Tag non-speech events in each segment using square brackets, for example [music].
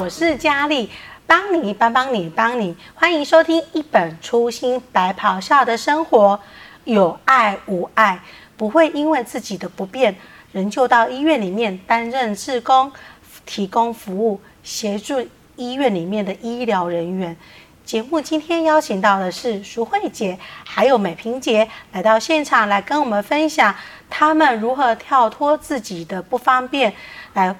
我是佳丽，帮你帮帮你帮你，欢迎收听一本初心白袍下的生活，有爱无爱，不会因为自己的不便，仍旧到医院里面担任志工，提供服务，协助医院里面的医疗人员。节目今天邀请到的是淑慧姐，还有美萍姐来到现场，来跟我们分享他们如何跳脱自己的不方便，来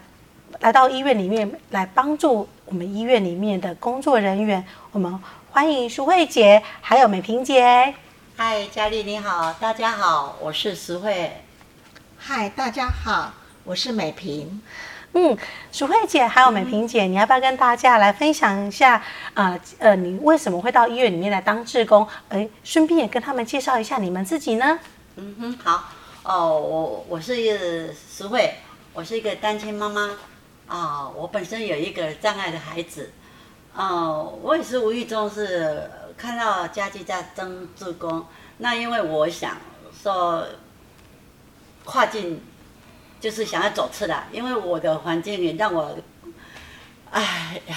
来到医院里面来帮助我们医院里面的工作人员。我们欢迎淑慧姐，还有美萍姐。嗨，佳丽你好，大家好，我是淑慧。嗨，大家好，我是美萍。嗯，淑慧姐还有美萍姐，嗯、你要不要跟大家来分享一下啊？呃，呃，你为什么会到医院里面来当志工？哎，顺便也跟他们介绍一下你们自己呢？嗯哼，好哦，我我是一个淑慧，我是一个单亲妈妈啊。我本身有一个障碍的孩子，啊，我也是无意中是看到家具在争助攻，那因为我想说跨境。就是想要走出来，因为我的环境也让我，哎呀，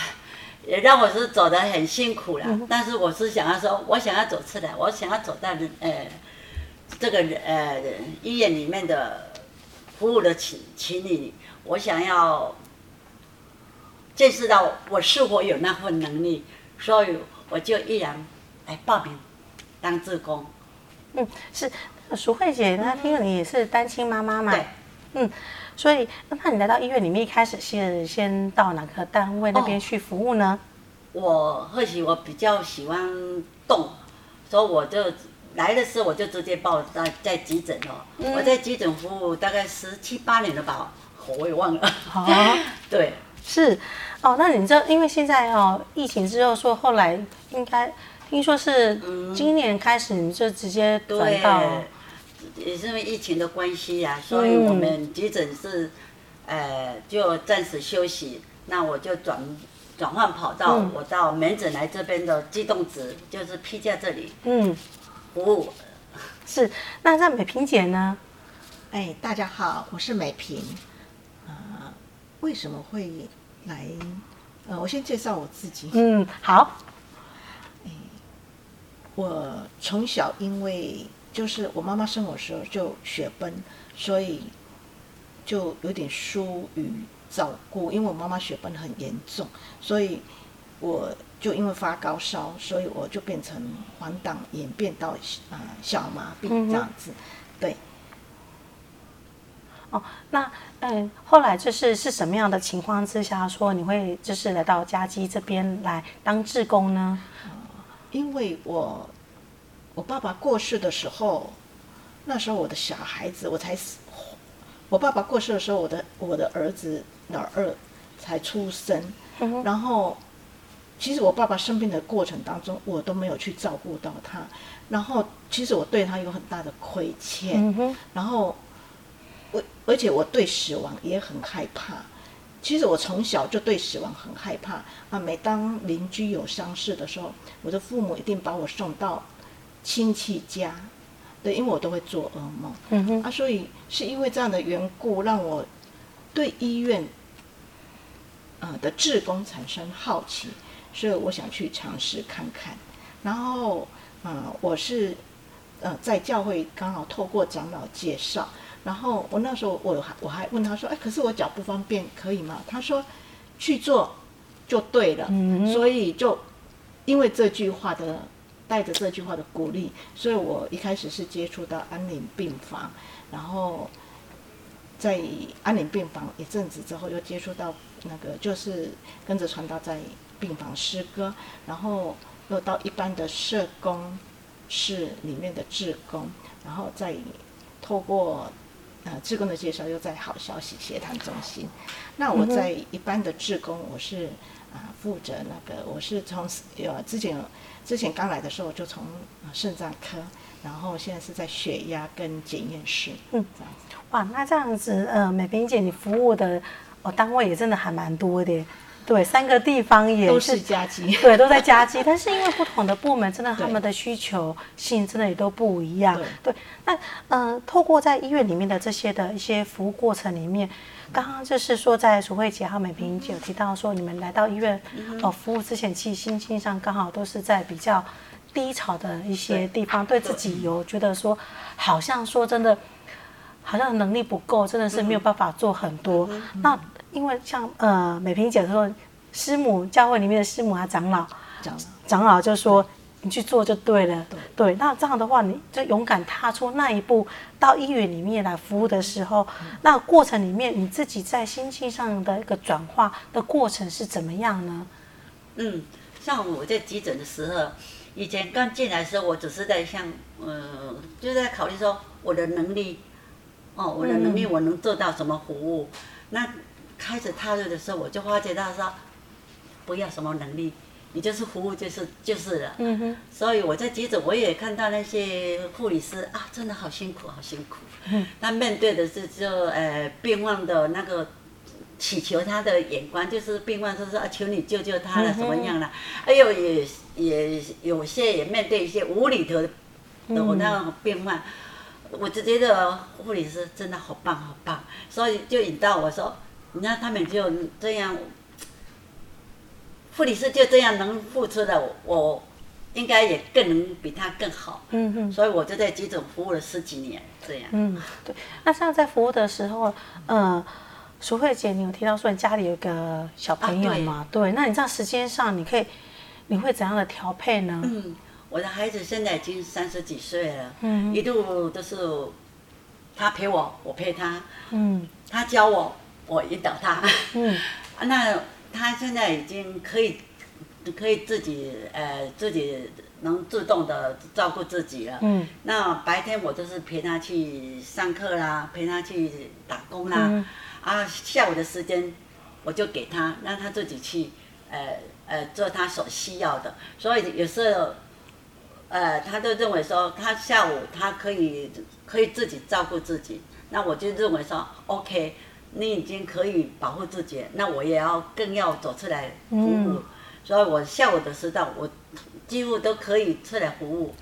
也让我是走得很辛苦了。但是我是想要说，我想要走出来，我想要走在呃这个呃医院里面的服务的情情里，我想要见识到我是否有那份能力，所以我就毅然来报名当志工。嗯，是淑慧姐，那听说你也是单亲妈妈嘛？对。嗯，所以那你来到医院里面，一开始是先到哪个单位那边去服务呢？哦、我或许我比较喜欢动，所以我就来的时候我就直接报在在急诊哦。嗯、我在急诊服务大概十七八年了吧，我也忘了。[laughs] 对，是哦。那你知道，因为现在哦，疫情之后说后来应该听说是今年开始你就直接转到。也是因为疫情的关系呀、啊，所以我们急诊是，呃，就暂时休息。那我就转转换跑道，嗯、我到门诊来这边的机动值，就是批假这里，嗯，服务。是，那在美萍姐呢？哎，大家好，我是美萍。为什么会来？呃，我先介绍我自己。嗯，好。哎，我从小因为。就是我妈妈生我的时候就血崩，所以就有点疏于照顾。因为我妈妈血崩很严重，所以我就因为发高烧，所以我就变成黄疸，演变到啊小麻痹这样子。嗯、对。哦，那嗯，后来就是是什么样的情况之下说你会就是来到家基这边来当志工呢？因为我。我爸爸过世的时候，那时候我的小孩子我才，我爸爸过世的时候，我的我的儿子老二才出生，然后其实我爸爸生病的过程当中，我都没有去照顾到他，然后其实我对他有很大的亏欠，然后我而且我对死亡也很害怕，其实我从小就对死亡很害怕啊，每当邻居有丧事的时候，我的父母一定把我送到。亲戚家，对，因为我都会做噩梦，嗯哼，啊，所以是因为这样的缘故，让我对医院，呃的志工产生好奇，所以我想去尝试看看。然后，呃，我是呃在教会刚好透过长老介绍，然后我那时候我还我还问他说，哎，可是我脚不方便，可以吗？他说去做就对了，嗯，所以就因为这句话的。带着这句话的鼓励，所以我一开始是接触到安宁病房，然后在安宁病房一阵子之后，又接触到那个就是跟着传道在病房诗歌，然后又到一般的社工室里面的志工，然后再透过呃志工的介绍，又在好消息协谈中心。那我在一般的志工，我是啊、呃、负责那个，我是从呃之前。之前刚来的时候就从肾脏科，然后现在是在血压跟检验室。嗯，这样子。哇，那这样子，呃，美萍姐，你服务的哦单位也真的还蛮多的。对，三个地方也都是加鸡，[laughs] 对，都在加鸡。但是因为不同的部门，真的他们的需求性真的也都不一样。对，对那呃，透过在医院里面的这些的一些服务过程里面，刚刚就是说，在淑慧姐和美萍姐有提到说，你们来到医院呃服务之前，其实心境上刚好都是在比较低潮的一些地方，对，对自己有觉得说，好像说真的，好像能力不够，真的是没有办法做很多。嗯、那因为像呃美萍姐说，师母教会里面的师母啊长老，长长老就说你去做就对了，对，对。那这样的话，你就勇敢踏出那一步，到医院里面来服务的时候，嗯、那过程里面你自己在心境上的一个转化的过程是怎么样呢？嗯，像我在急诊的时候，以前刚进来的时候，我只是在想，呃，就在考虑说我的能力，哦，我的能力我能做到什么服务，嗯、那。开始踏入的时候，我就发觉到说，不要什么能力，你就是服务就是就是了。嗯哼。所以我在急诊，我也看到那些护理师啊，真的好辛苦，好辛苦。嗯。他面对的是就呃病患的那个祈求他的眼光，就是病患说说啊，求你救救他了，怎么样了？哎呦，也也有些也面对一些无厘头的我那个病患，我就觉得护理师真的好棒好棒，所以就引导我说。你看他们就这样，护理师就这样能付出的，我应该也更能比他更好。嗯嗯。所以我就在急诊服务了十几年，这样。嗯，对。那像在服务的时候，嗯、呃，淑慧姐，你有提到说你家里有个小朋友吗？啊、对，对。那你这样时间上，你可以，你会怎样的调配呢？嗯，我的孩子现在已经三十几岁了。嗯。一度都是他陪我，我陪他。嗯。他教我。我引导他，嗯，[laughs] 那他现在已经可以，可以自己呃自己能自动的照顾自己了，嗯，那白天我就是陪他去上课啦，陪他去打工啦，嗯、啊，下午的时间我就给他，让他自己去，呃呃做他所需要的，所以有时候，呃，他就认为说他下午他可以可以自己照顾自己，那我就认为说 OK。你已经可以保护自己，那我也要更要走出来服务，嗯、所以我下午的时段我几乎都可以出来服务，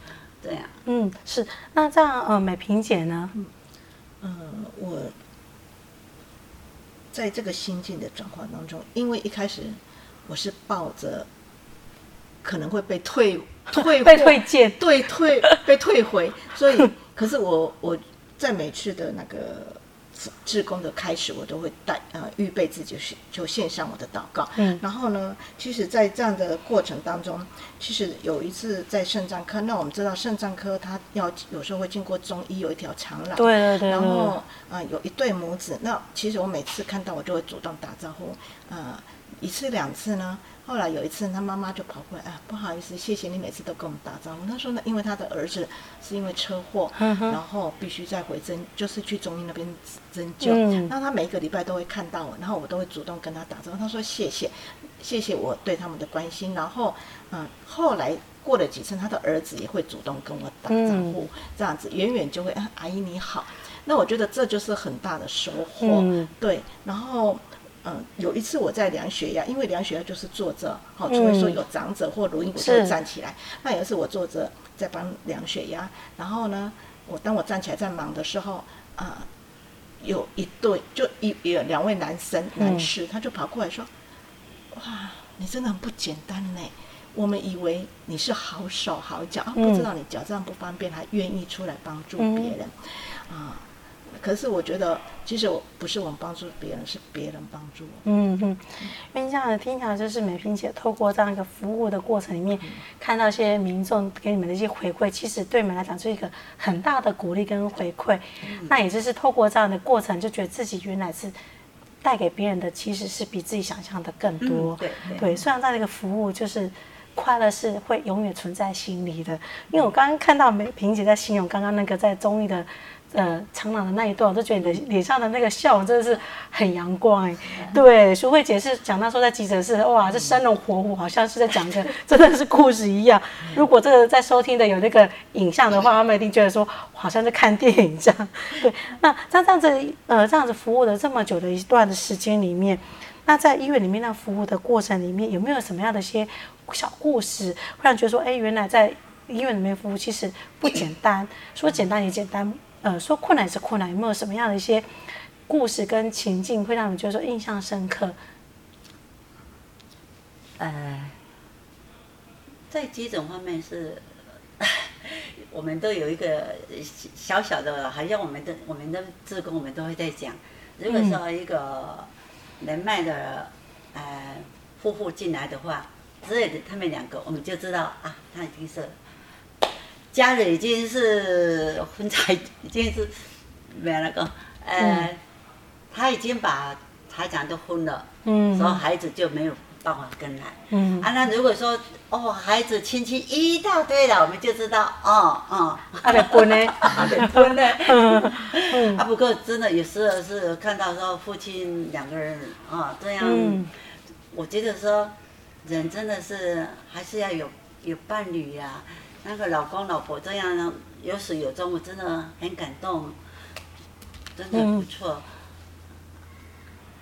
这样。嗯，是。那这样呃，美萍姐呢？嗯、呃，我在这个心境的转换当中，因为一开始我是抱着可能会被退退 [laughs] 被退件，对退被退回，所以可是我我在每次的那个。志工的开始，我都会带呃预备自己就献上我的祷告。嗯，然后呢，其实，在这样的过程当中，其实有一次在肾脏科，那我们知道肾脏科他要有时候会经过中医有一条长廊，对对对，然后啊、呃、有一对母子，那其实我每次看到我就会主动打招呼，呃，一次两次呢。后来有一次，他妈妈就跑过来，啊，不好意思，谢谢你每次都跟我们打招呼。他说呢，因为他的儿子是因为车祸，嗯、然后必须再回针，就是去中医那边针灸。嗯、那他每一个礼拜都会看到我，然后我都会主动跟他打招呼。他说谢谢，谢谢我对他们的关心。然后，嗯，后来过了几次，他的儿子也会主动跟我打招呼，嗯、这样子远远就会，啊，阿姨你好。那我觉得这就是很大的收获，嗯、对。然后。嗯，有一次我在量血压，因为量血压就是坐着，好，除非说有长者或轮椅，我就会站起来。那有一次我坐着在帮量血压，然后呢，我当我站起来在忙的时候，啊、呃，有一对就一有两位男生男士，嗯、他就跑过来说：“哇，你真的很不简单呢！我们以为你是好手好脚，啊、不知道你脚这样不方便，还愿意出来帮助别人，啊、嗯。呃”可是我觉得，其实我不是我们帮助别人，是别人帮助我。嗯哼，因为这样的听起来就是美萍姐透过这样一个服务的过程里面，看到一些民众给你们的一些回馈，其实对你们来讲是一个很大的鼓励跟回馈。那也就是透过这样的过程，就觉得自己原来是带给别人的，其实是比自己想象的更多。对对，虽然这样的一个服务，就是快乐是会永远存在心里的。因为我刚刚看到美萍姐在形容刚刚那个在综艺的。呃，长廊的那一段，我都觉得你的脸上的那个笑容真的是很阳光哎。对，淑慧姐是讲到说在急诊室，哇，这生龙活虎，好像是在讲个 [laughs] 真的是故事一样。如果这个在收听的有那个影像的话，他们一定觉得说好像在看电影这样。对，那像这样子，呃，这样子服务了这么久的一段的时间里面，那在医院里面那服务的过程里面，有没有什么样的一些小故事，会让觉得说，哎，原来在医院里面服务其实不简单，说简单也简单，呃，说困难是困难，有没有什么样的一些故事跟情境，会让你觉得说印象深刻？呃，在急诊方面是，[laughs] 我们都有一个小小的，好像我们的我们的志工，我们都会在讲，如果说一个年迈的呃夫妇进来的话，之类的，他们两个，我们就知道啊，他已经是家里已经是婚财已经是没有那个，呃，嗯、他已经把财产都分了，嗯，所以孩子就没有。办法跟来，嗯。啊，那如果说哦，孩子亲戚一大堆了，我们就知道，哦哦，还得分呢，还得分呢，嗯，[laughs] 啊，不过真的有时候是看到说父亲两个人啊这样，嗯、我觉得说人真的是还是要有有伴侣呀、啊，那个老公老婆这样有始有终，我真的很感动，真的不错，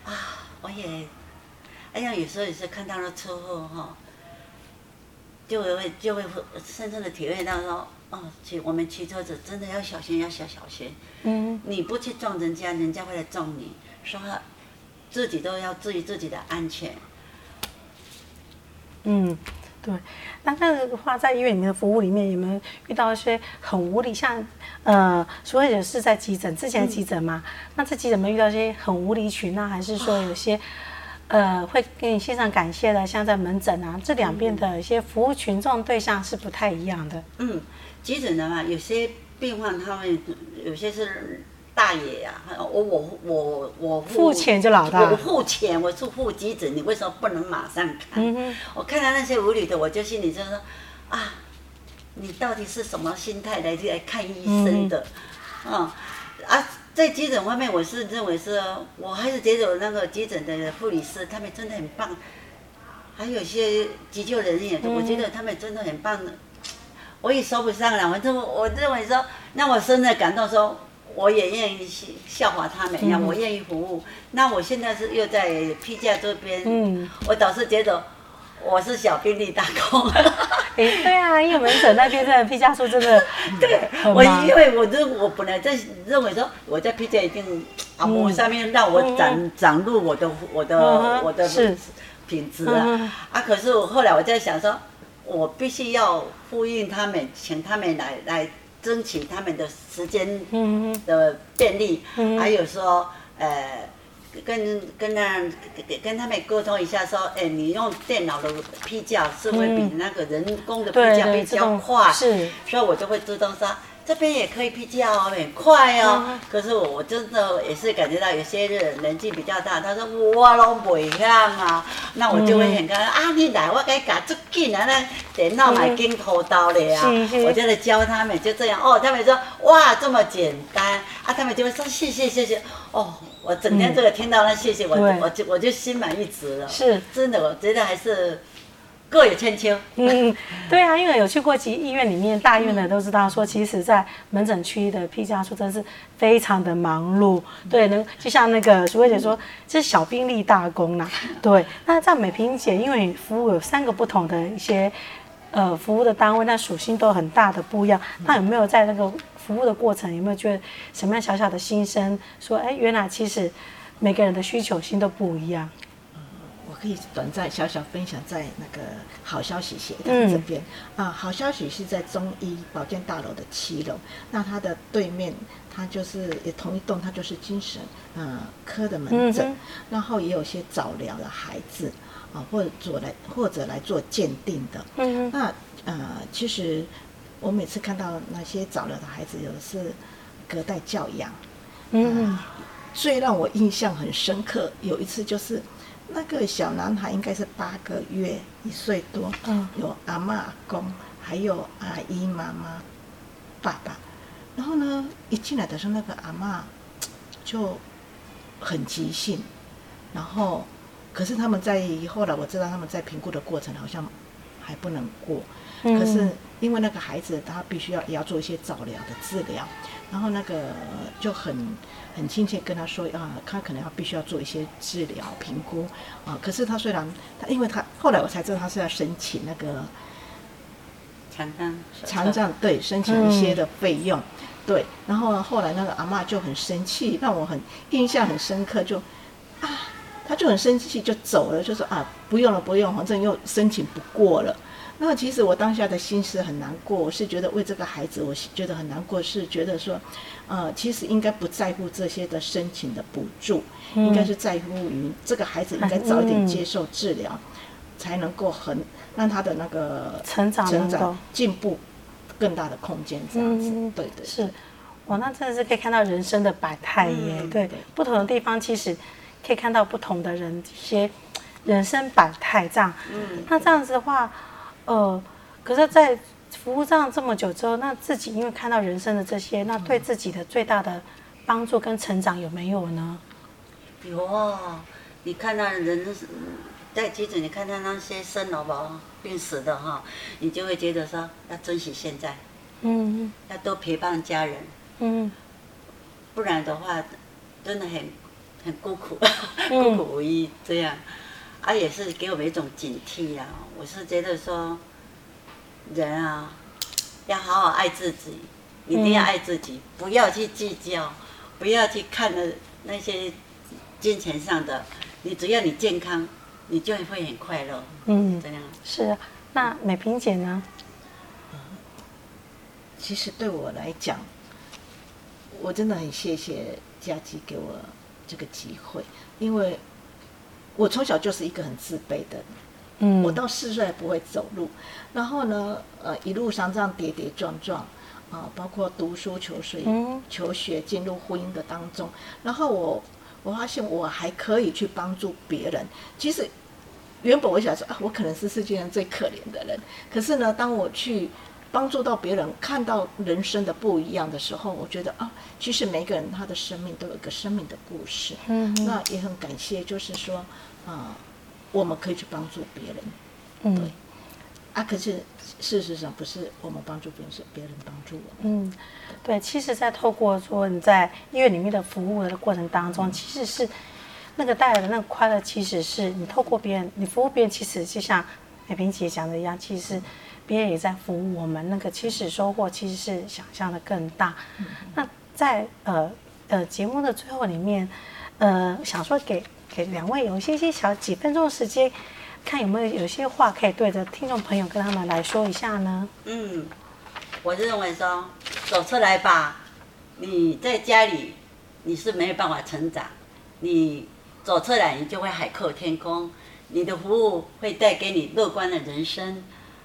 嗯、啊，我也。哎呀，有时候也是看到了车祸哈，就会就会深深的体会到说，哦，骑我们骑车子真的要小心，要小小心。嗯。你不去撞人家，人家会来撞你，说自己都要注意自己的安全。嗯，对。那这样的话，在医院里面的服务里面，有没有遇到一些很无理，像呃，所以也是在急诊之前的急诊嘛？那在急诊有没有遇到一些很无理取闹，还是说有些？呃，会给你献上感谢的，像在门诊啊，这两边的一些服务群众对象是不太一样的。嗯，急诊的话，有些病患他们有些是大爷呀、啊，我我我我付钱就老大，我付钱，我是付急诊，你为什么不能马上看？嗯哼，我看到那些无理的，我就心里就说啊，你到底是什么心态来来看医生的？嗯，嗯啊。在急诊方面，我是认为是，我还是觉得那个急诊的护理师他们真的很棒，还有些急救人员，我觉得他们真的很棒的。我也说不上来，我这么我认为说，那我深的感动说，我也愿意效法他们一样，我愿意服务。那我现在是又在批价这边，我倒是觉得。我是小兵立大功，[laughs] 哎，对啊，因为门诊那边的批价数真的，[laughs] 对，我因为我这我本来在认为说我在批价一定啊，我上面让我展展露我的我的我的品质啊，啊，可是我后来我在想说，我必须要呼应他们，请他们来来争取他们的时间的便利，还有说呃。跟跟那跟跟他们沟通一下，说，哎，你用电脑的批价是会比那个人工的批价比较快，是，所以我就会自动说，这边也可以批价哦，很快哦。嗯、可是我我真的也是感觉到有些人年纪比较大，他说我拢袂晓啊，那我就会很开心、嗯、啊，你来我给你搞这紧啊，那电脑买跟头刀的呀，我就来教他们，就这样哦，他们说哇这么简单啊，他们就会说谢谢谢谢。哦。我整天这个听到那谢谢我，嗯、我就我就心满意足了。是，真的，我觉得还是各有千秋。嗯，对啊，因为有去过几医院里面大医院的都知道，说其实，在门诊区的批价处真是非常的忙碌。对，能就像那个淑惠姐说，这是小兵立大功呐。对，那在美萍姐，因为服务有三个不同的一些呃服务的单位，那属性都很大的不一样。那有没有在那个？服务的过程有没有觉得什么样小小的心声？说，哎，原来其实每个人的需求性都不一样。嗯，我可以短暂小小分享在那个好消息协谈这边、嗯、啊。好消息是在中医保健大楼的七楼，那它的对面，它就是也同一栋，它就是精神呃科的门诊，嗯、然后也有些早疗的孩子啊，或者做来或者来做鉴定的。嗯哼那呃，其实。我每次看到那些早疗的孩子，有的是隔代教养。嗯、呃，最让我印象很深刻，有一次就是那个小男孩应该是八个月，一岁多，嗯，有阿妈、阿公，还有阿姨、妈妈、爸爸。然后呢，一进来的时候，那个阿妈就很急性，然后可是他们在后来我知道他们在评估的过程好像还不能过。嗯、可是因为那个孩子他必须要也要做一些早疗的治疗，然后那个就很很亲切跟他说啊，他可能要必须要做一些治疗评估啊。可是他虽然他因为他后来我才知道他是要申请那个残障残障对申请一些的费用。嗯对，然后后来那个阿嬷就很生气，让我很印象很深刻，就啊，他就很生气就走了，就说啊，不用了，不用，反正又申请不过了。那其实我当下的心是很难过，我是觉得为这个孩子，我觉得很难过，是觉得说，呃，其实应该不在乎这些的申请的补助，嗯、应该是在乎于这个孩子应该早一点接受治疗，嗯、才能够很让他的那个成长成长进步。更大的空间，这样子，嗯、对，对对，是，哇，那真的是可以看到人生的百态耶，对。不同的地方其实可以看到不同的人一些人生百态这样，嗯，那这样子的话，呃，可是，在服务这样这么久之后，那自己因为看到人生的这些，那对自己的最大的帮助跟成长有没有呢？有啊，你看到人在急诊，你看到那些生老病病死的哈，你就会觉得说要珍惜现在，嗯，要多陪伴家人，嗯，不然的话，真的很很孤苦，[laughs] 孤苦无依这样，啊，也是给我们一种警惕呀。我是觉得说，人啊，要好好爱自己，一定要爱自己，不要去计较，不要去看的那些金钱上的，你只要你健康。你就会很快乐，嗯，这样是啊。那美萍姐呢？嗯，其实对我来讲，我真的很谢谢佳琪给我这个机会，因为我从小就是一个很自卑的人，嗯，我到四岁还不会走路，然后呢，呃，一路上这样跌跌撞撞，啊，包括读书求学、求学进入婚姻的当中，然后我我发现我还可以去帮助别人，其实。原本我想说啊，我可能是世界上最可怜的人。可是呢，当我去帮助到别人，看到人生的不一样的时候，我觉得啊，其实每个人他的生命都有一个生命的故事。嗯，那也很感谢，就是说啊，我们可以去帮助别人。嗯，对。啊，可是事实上不是我们帮助别人，是别人帮助我们。嗯，对。其实，在透过说你在医院里面的服务的过程当中，嗯、其实是。那个带来的那个快乐，其实是你透过别人，你服务别人，其实就像美萍姐讲的一样，其实别人也在服务我们。那个其实收获其实是想象的更大。那在呃呃节目的最后里面，呃想说给给两位有一些些小几分钟的时间，看有没有有些话可以对着听众朋友跟他们来说一下呢？嗯，我认为说走出来吧，你在家里你是没有办法成长，你。走出来，你就会海阔天空。你的服务会带给你乐观的人生，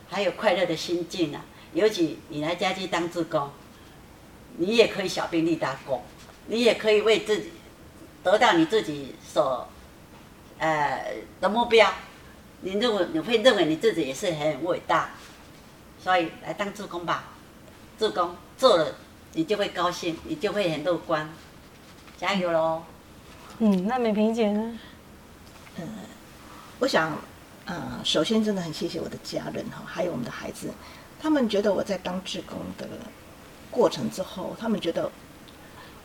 还有快乐的心境啊！尤其你来家居当志工，你也可以小兵立大功，你也可以为自己得到你自己所呃的目标。你认为你会认为你自己也是很伟大，所以来当志工吧。志工做了，你就会高兴，你就会很乐观。加油喽！嗯，那美萍姐呢？嗯，我想，呃，首先真的很谢谢我的家人哈，还有我们的孩子，他们觉得我在当志工的过程之后，他们觉得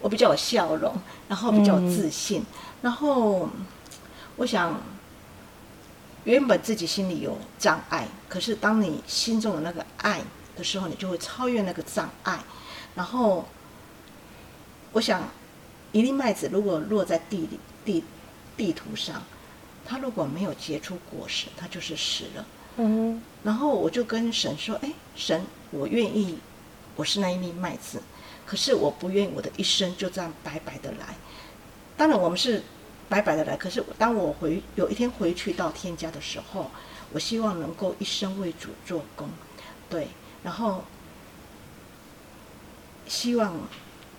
我比较有笑容，然后比较有自信，然后我想，原本自己心里有障碍，可是当你心中有那个爱的时候，你就会超越那个障碍，然后我想。一粒麦子如果落在地里地地图上，它如果没有结出果实，他就是死了。嗯，然后我就跟神说：“哎，神，我愿意，我是那一粒麦子，可是我不愿意我的一生就这样白白的来。当然我们是白白的来，可是当我回有一天回去到天家的时候，我希望能够一生为主做工，对，然后希望。”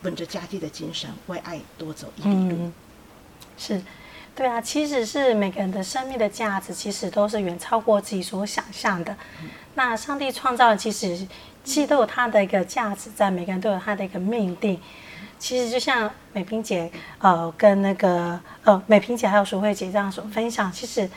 本着家祭的精神，为爱多走一里路。嗯，是，对啊，其实是每个人的生命的价值，其实都是远超过自己所想象的。那上帝创造的，其实其实都有他的一个价值在，每个人都有他的一个命定。其实就像美萍姐，呃，跟那个呃美萍姐还有淑慧姐这样所分享，其实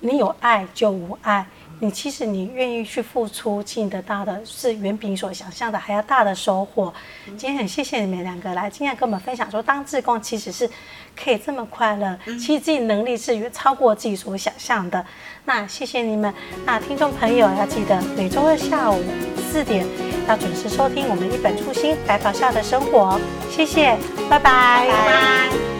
你有爱就无爱，你其实你愿意去付出，其实你得到的是远比你所想象的还要大的收获。今天很谢谢你们两个来，今天跟我们分享说，当志工其实是可以这么快乐，其实自己能力是远超过自己所想象的。那谢谢你们，那听众朋友要记得每周二下午四点要准时收听我们一本初心白袍下的生活。谢谢，拜拜。拜拜。